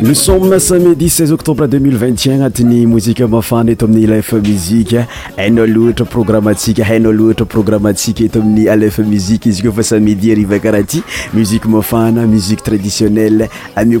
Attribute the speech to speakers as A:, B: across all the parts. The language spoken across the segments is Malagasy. A: lesome samedi 6 octobre 20 agnatiny mozika mafana eto aminny lef muzike ainaoloatra programme tsika ainaltra programesika eto amiy alefmizsamiaah m fana mtraiionel anyea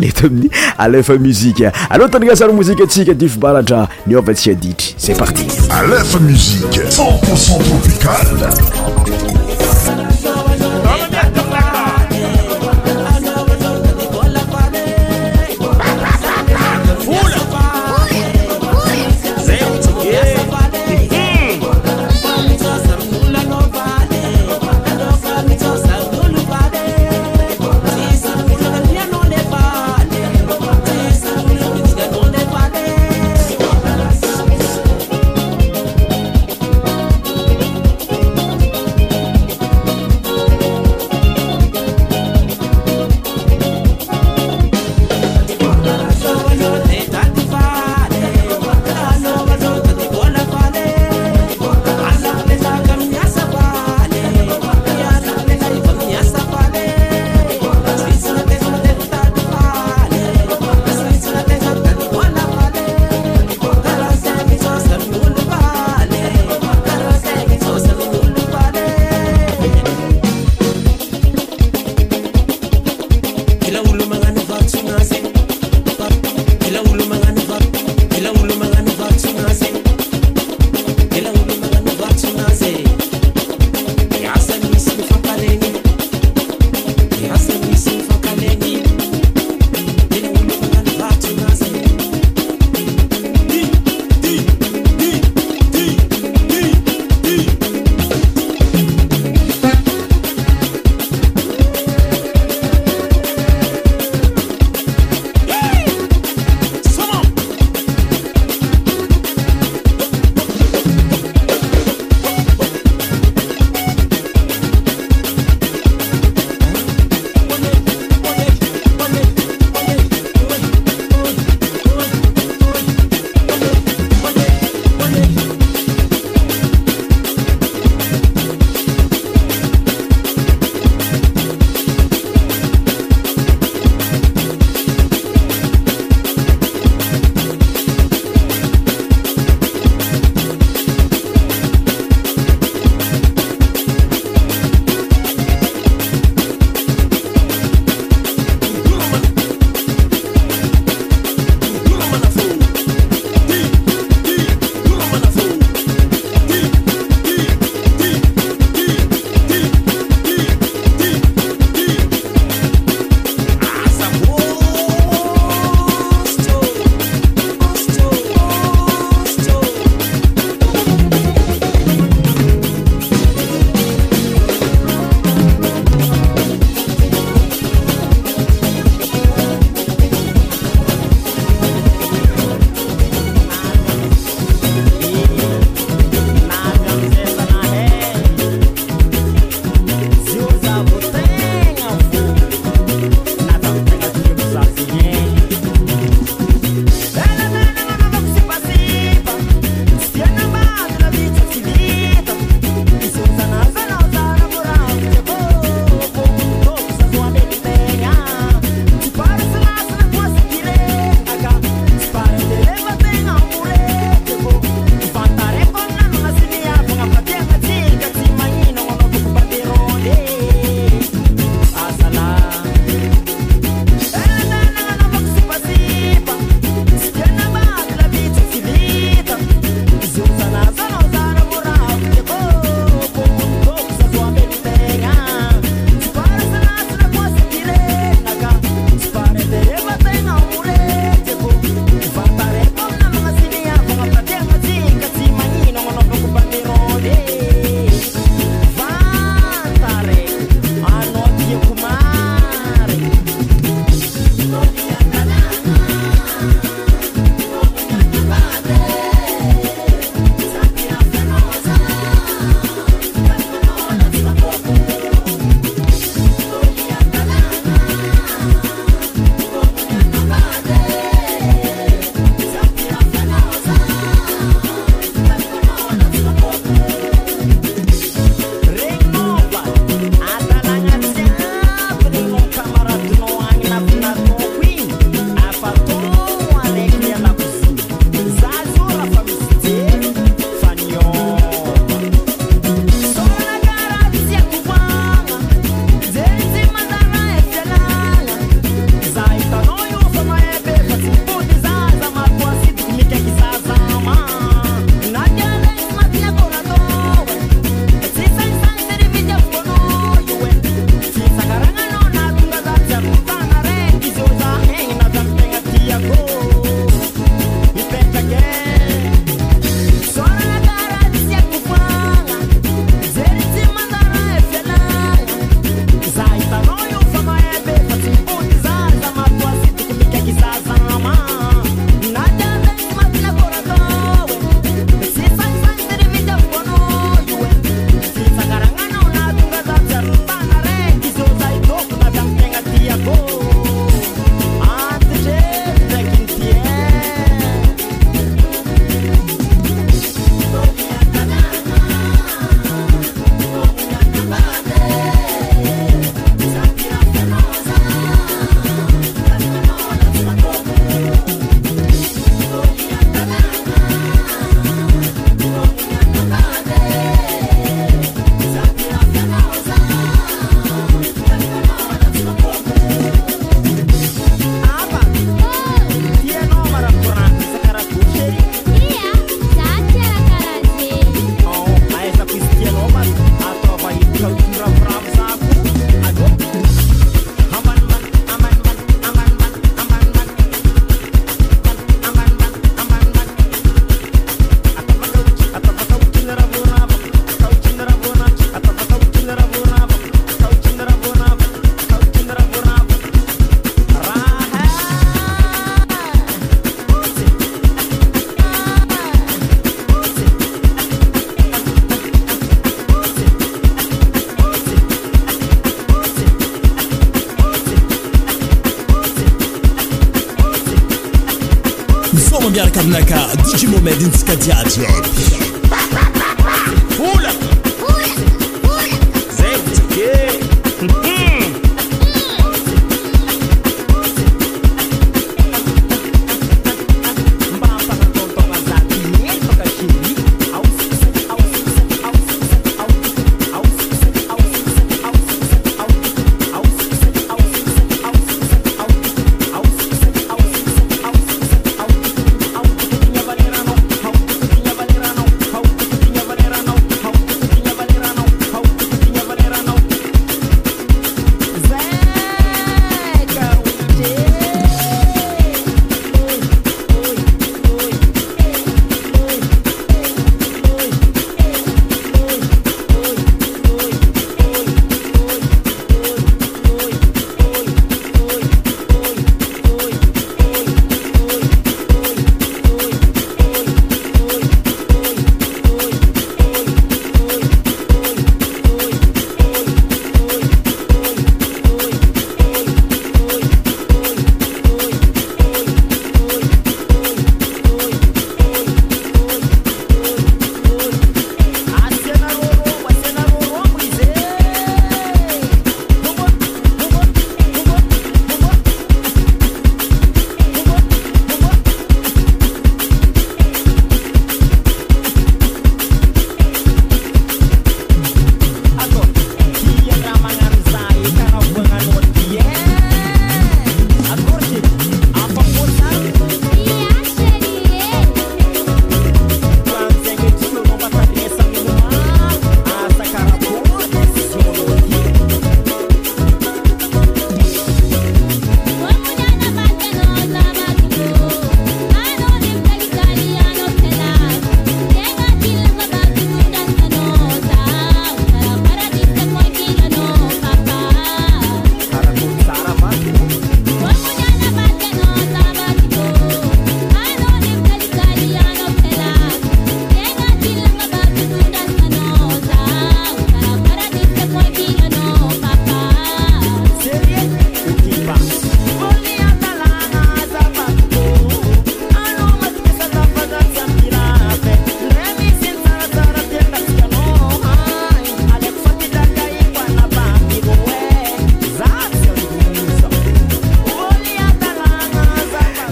A: let aminy alefa muziqe aloatany gasary mouzika atsika difo baradra niovatsyaditry c'est parti a lefa musiqe centpourcent tropical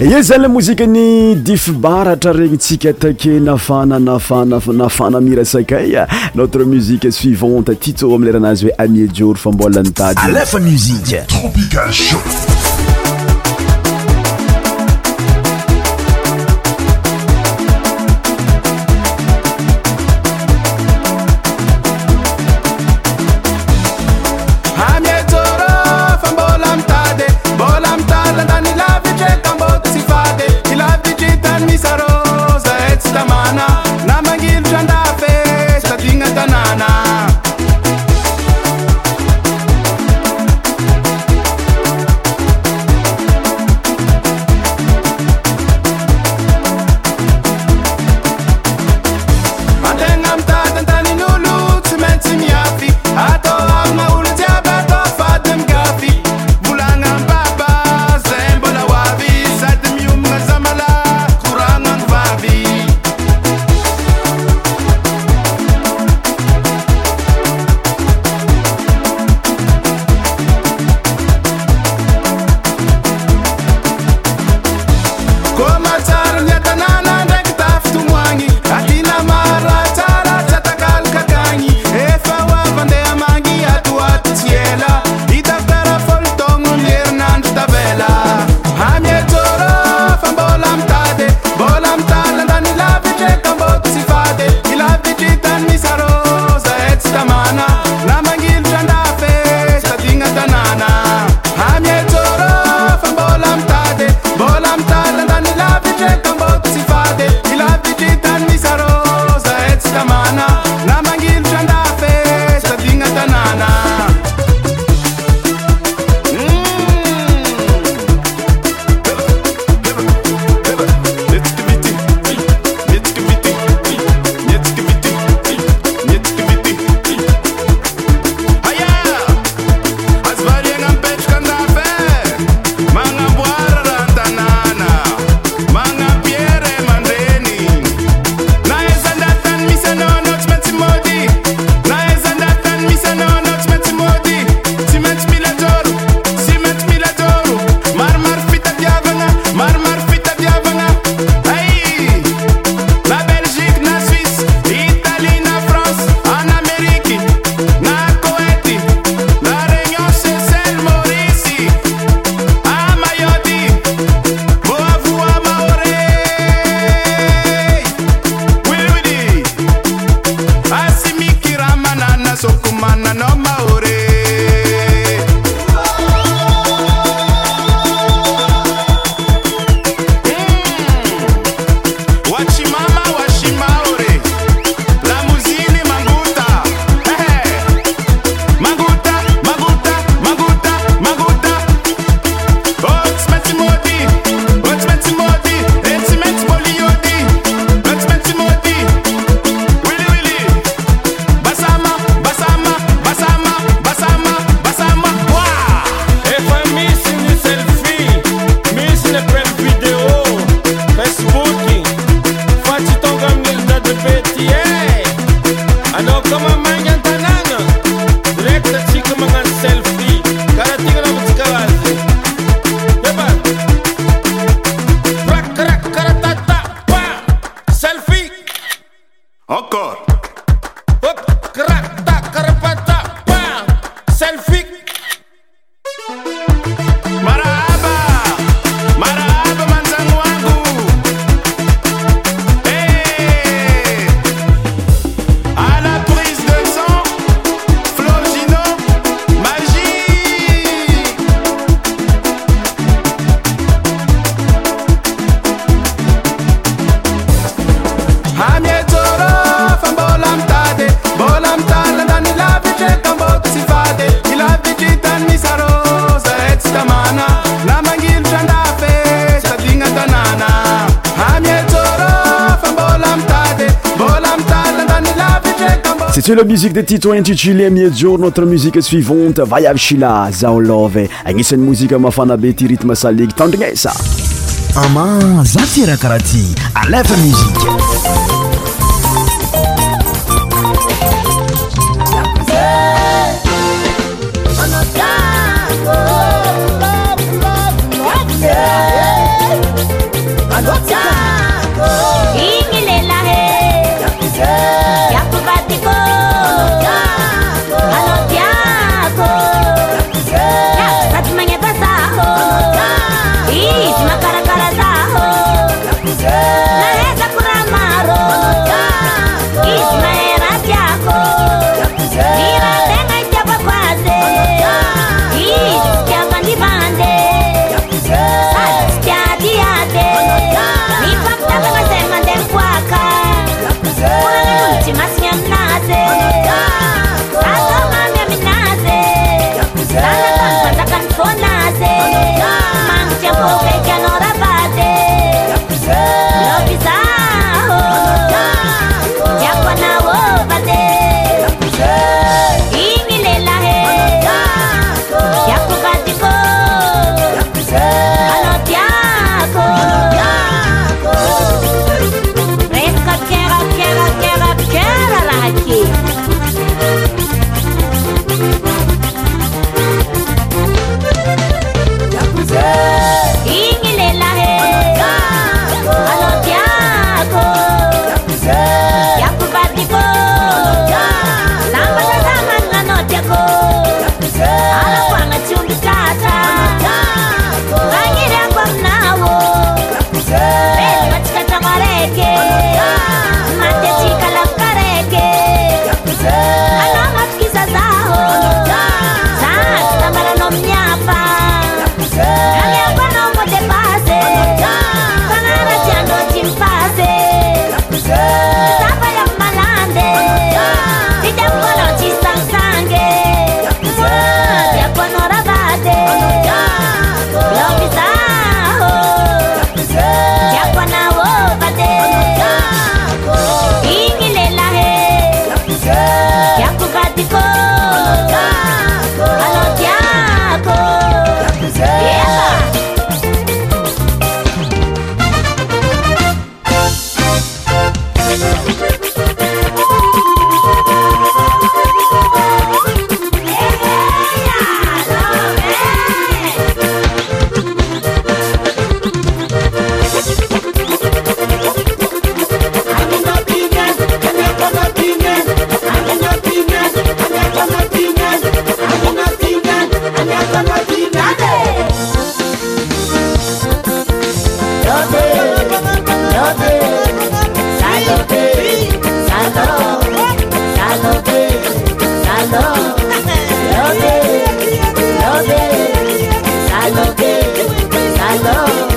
A: i zany le mozike ny dif baratra regny tsika take nafana nafana nafana mira sakaya notre musique suivante tito ami leranazy hoe amie jor famboany tady alefa musiqe tropical show la musike de titointicilie miedzour notre musike suivante vaiavy shila zao love agnisany mozika mafana be ty ritme salig tandrignasa ama za tira karaha ty alefa muzika Salote, salote, salote,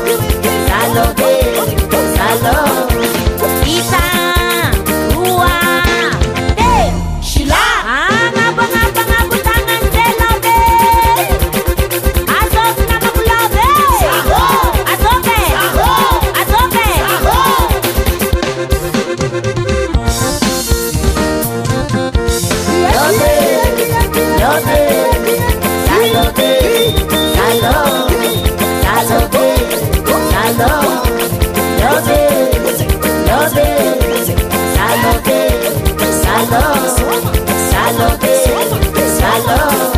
A: love.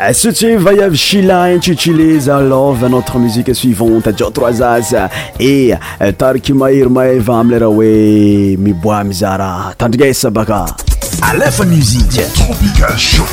A: Eh, syty vaiavy shilaintsy utilise love notre musique suivante dao troiz azy e eh, tariky mairy maiva amilera hoe miboa mizara tandrigasa baka alefa musiqe tropical sho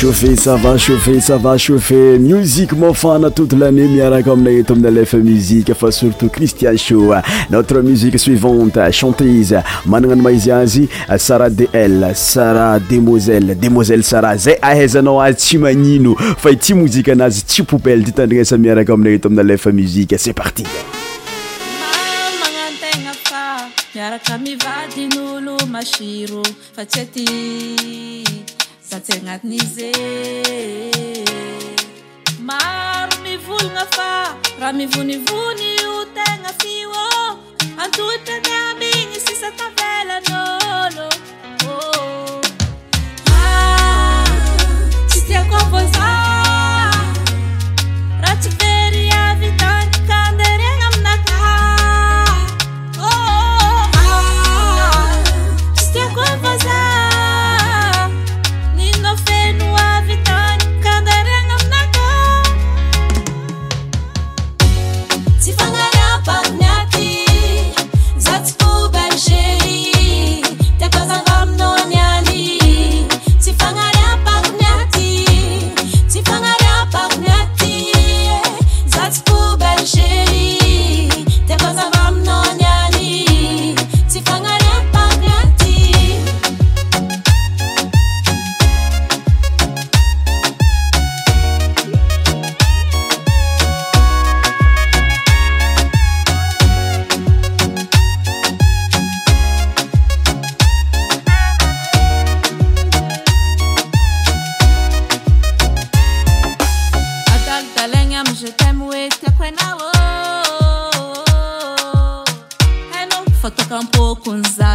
A: chaufe sava chaufeu sava chauffeu musiqe mafana toute lannée miaraka aminay eto aminya lefa muzike fa surtout cristian sho notre musique suivante chantése manana ano maizy azy sara de l sara demoiselle demoiselle sara zay ahaizanao azy tsy magnino fa e tsy mozika anazy tsy poupel dy tandrigna sa miaraka aminay eto amina lefa muzike c'est parti
B: satsey agnatiny izye maro mivolagna fa raha mivonivony io tegna fio ô antoitany amy igny sisatavelanaô oh.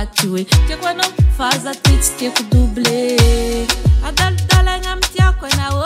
B: tete quano fazatite tieko doblé adaldalegnamitiaqo ena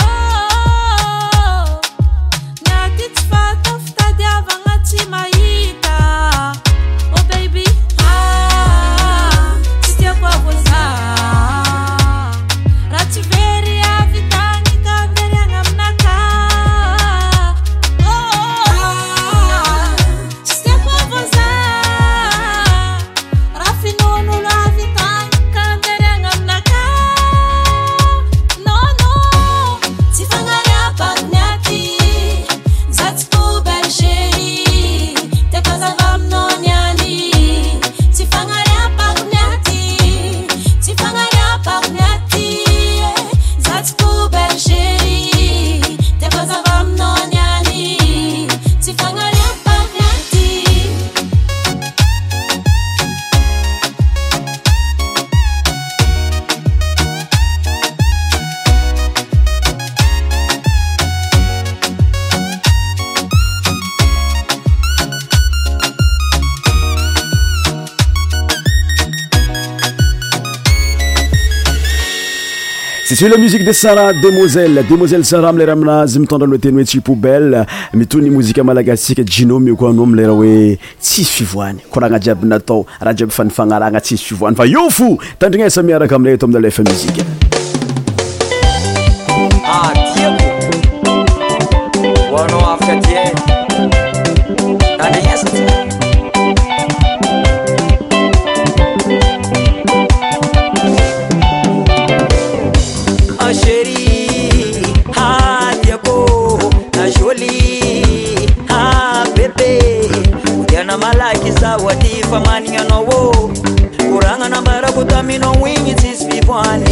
A: jele musique de sanra demoiselle demoiselle sarat amleraha aminazy mitondranlo teny hoe tsy poubell mitony mozika malagatsika jinome ioko anao amilera hoe tsisy fivoany koragna jiaby natao raha jiaby fa nifanaragna tsisy fivoany fa yo fo tandrinasa miaraka aminay atao aminalefa muzika malakyzawatyfa maninyanavô goranana barako ta mina'oinyzisy viboany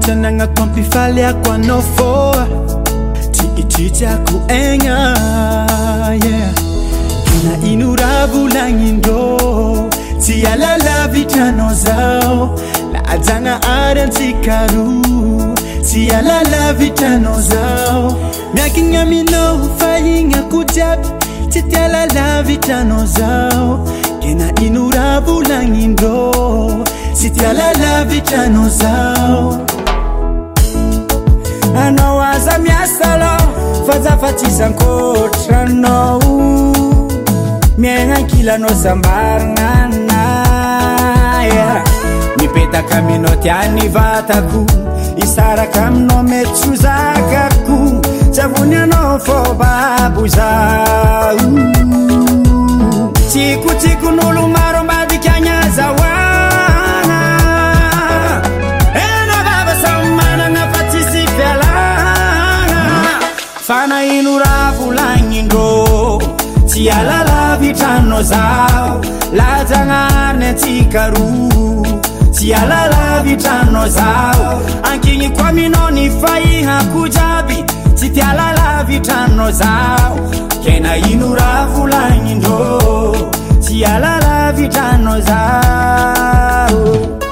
C: trananako ampifalyako anao fô tiitritsyako egna kena ino rabolaindrô tsy alala vitranaozao lajagna aryansikaro tsy alala vitranaozao miakigna aminah faigna ko jiavy tsy tialala vitranaozao ke na ino rabolanindrô tsy tialala vitranaozao anao aza miasala fa zafatsy zankôtranao miagna nkilanao sambaragnanaya mipetaka aminao tiany vatako isaraka aminao mety sozakako savony anao fô babo zao tsikotsikon'olo zao lajagnariny atsikaro tsy alala vitraninao zao ankegny koa mina ny fainako jiàby tsy tialalavitraninao zaho ke na ino raha volagnindrô tsy alala vitraninao zao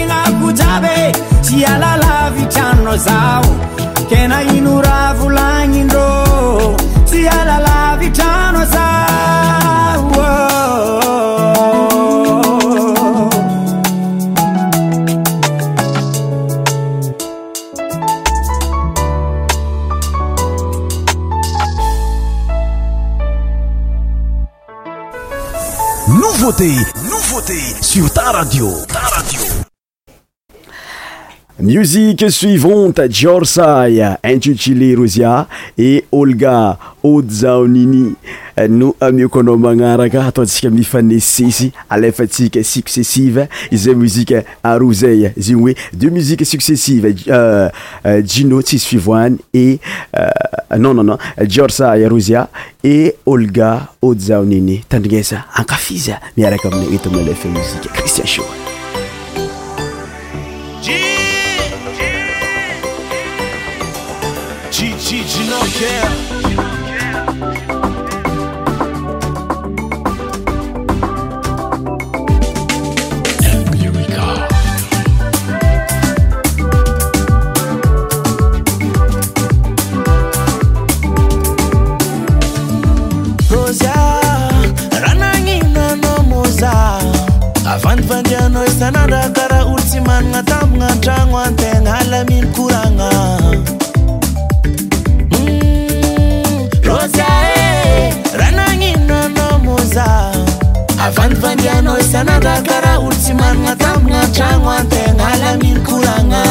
C: tialalavitranna zao kena ino ra volagnyndrô tialalavitrano
D: zanovôte novôte sur ta radiô musique suivante georsye intutilé rozia et olga audzaonini no amioko anao magnaraka ataontsika amiifane sesy alefatsika successive izay muzike arozay zegny hoe deux musiques successives jino euh, euh, tsisy fivoany et euh, non nonnon jeorsy rozia et olga audzaonini tandrignasa ankafiza miaraka amina eto malefa muzique cristian sho rôzia
E: raha nagninaanao moza avanivandrianao ezanandra a karaha olo tsy manana tambognantragno antegna alamihno korana vanivandianao isanandrakaraha olo tsy manana tamina atragno antegna alaminokorana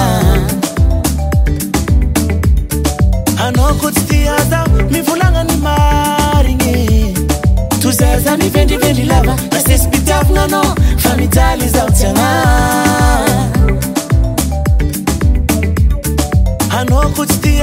E: anao ko tsy tia zah mivolagnany marigny tozerzany vendrivendri lava asesy pitiakagnanao fa mitsaly zaho tsy ana anaokoy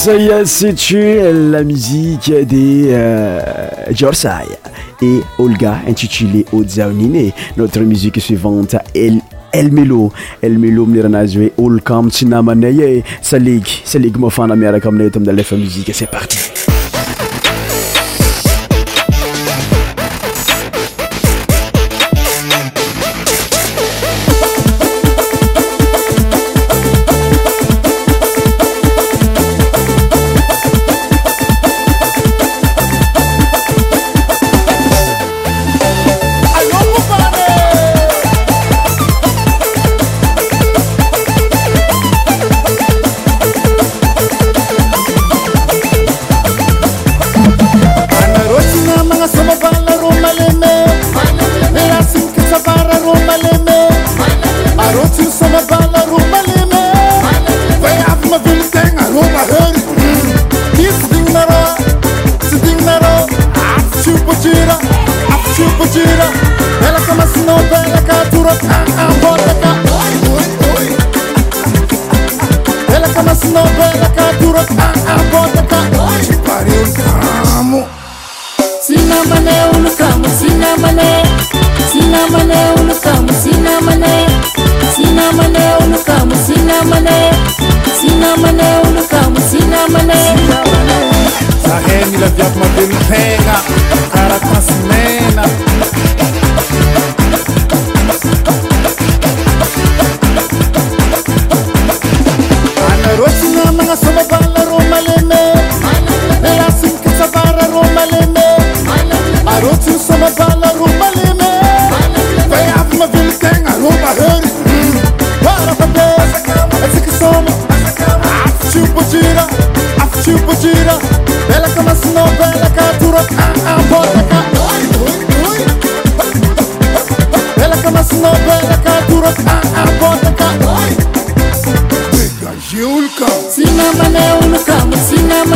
D: saya sutue la musiqe de euh, jorsay et olga intitulé audzaonine notre musique suivante el elmelo elmelo ami'neranazy hoe olkamo tsynamanay e salegy salegy mofana miaraka aminay ta ami'la lefa muzique c'est parti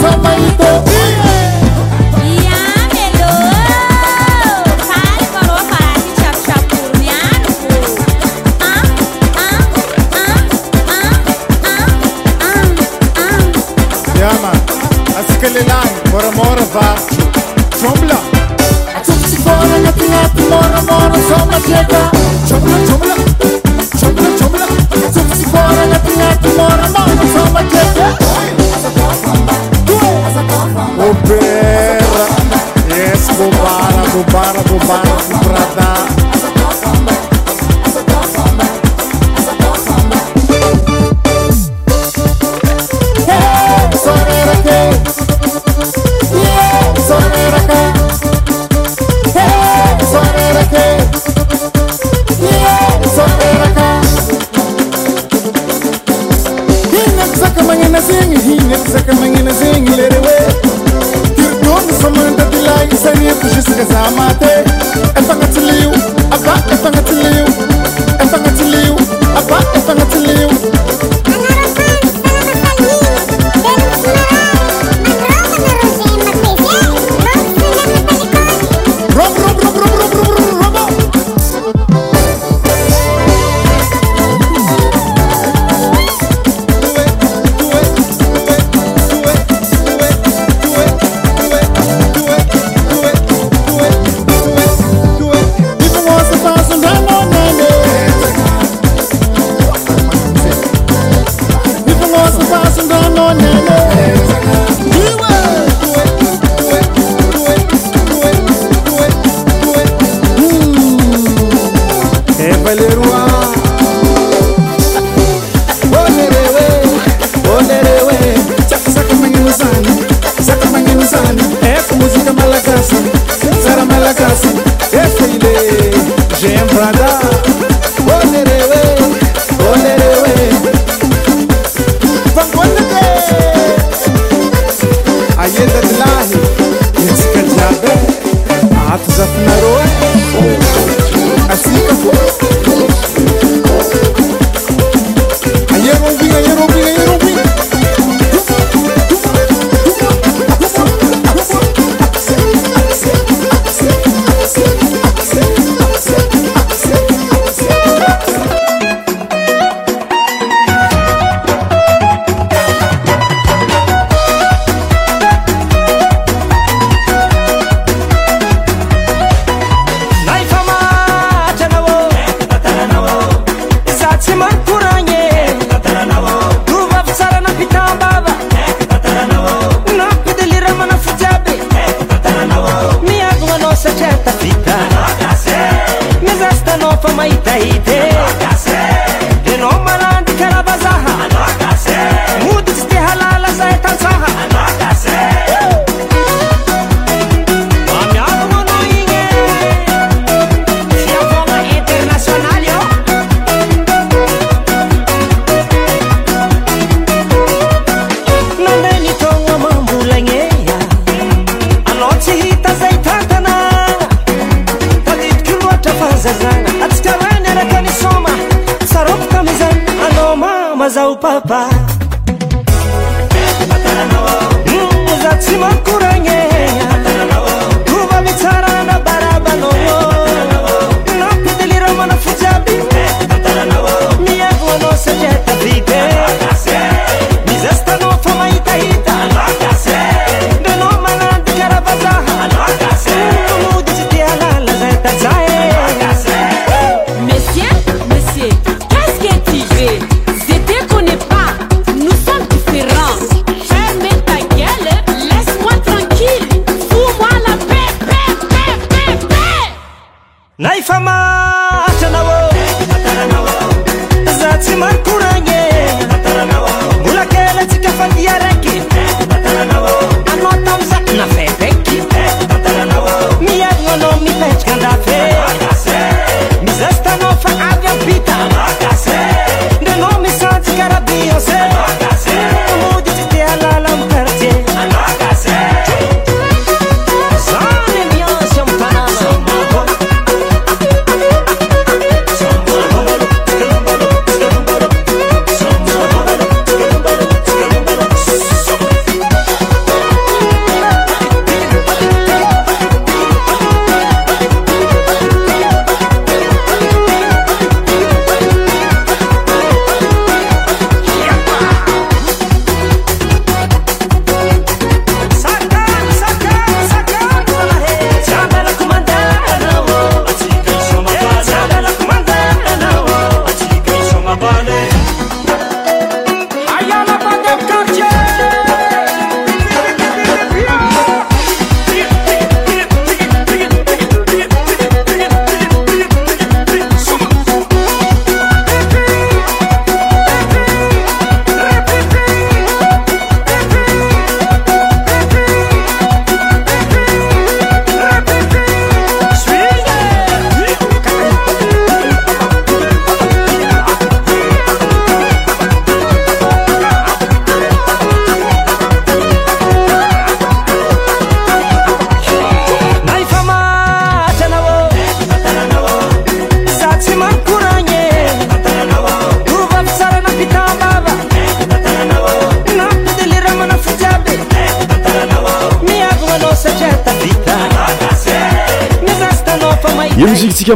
F: Yeah,
G: Jump,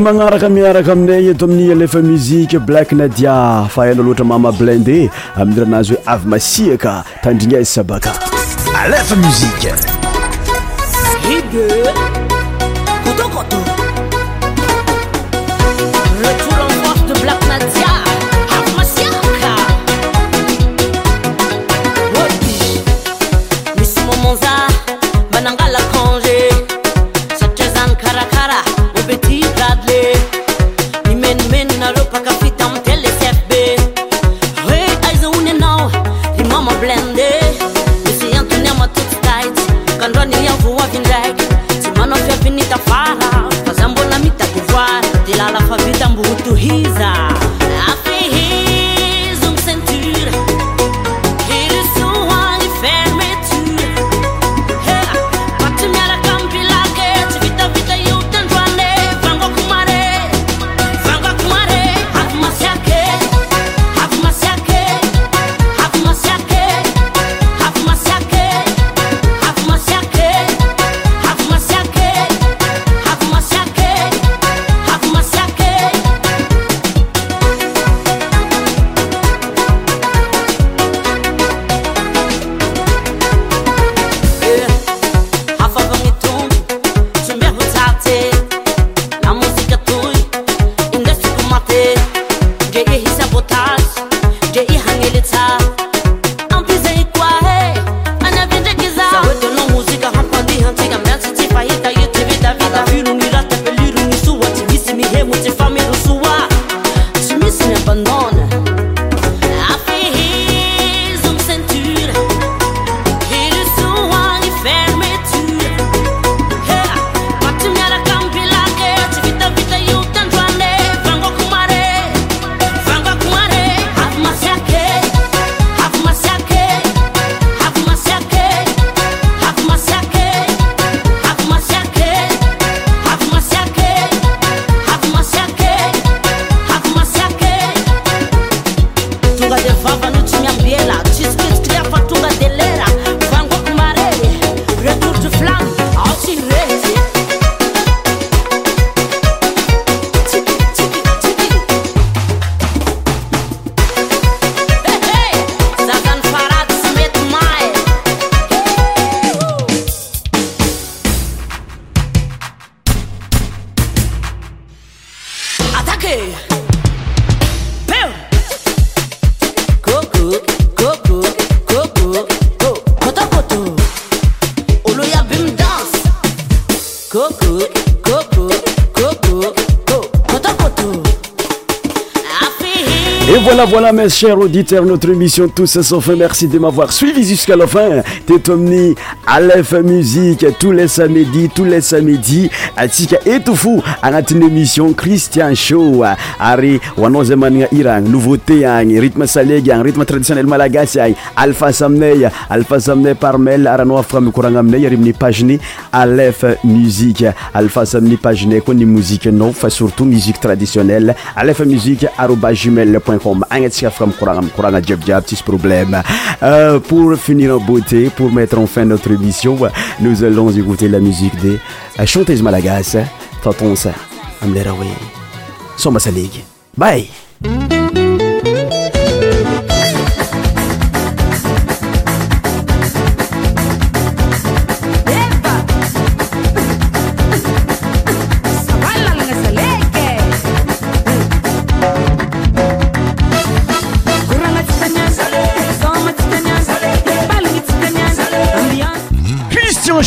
D: magnaraka miaraka aminayyeto amin' alefa muzike blak nadia fa hainao loatra mama blindet amin''rahanazy hoe avy masiaka tandrignaizy sabaka alefa muzike chers auditeurs, notre émission Tous son fin. Merci de m'avoir suivi jusqu'à la fin. T'es à l'info Musique, tous les samedis, tous les samedis. à Atika et tout fou, à notre émission Christian Show. Ari, Wanozemania Iran, nouveauté, hein, rythme un hein, rythme traditionnel malagasy, hein, Alpha Samney, Alpha Samney Parmel, Aranoa Fram Kurangamney, Rimni Pagni, Aleph Musique, Alpha Samni Pagni, Koni Musique, non, surtout musique traditionnelle, Aleph Musique, arroba gmail.com problème euh, pour finir en beauté pour mettre en fin notre émission nous allons écouter la musique des chanteuses Malagas Tonton ça Amleraoui Salig bye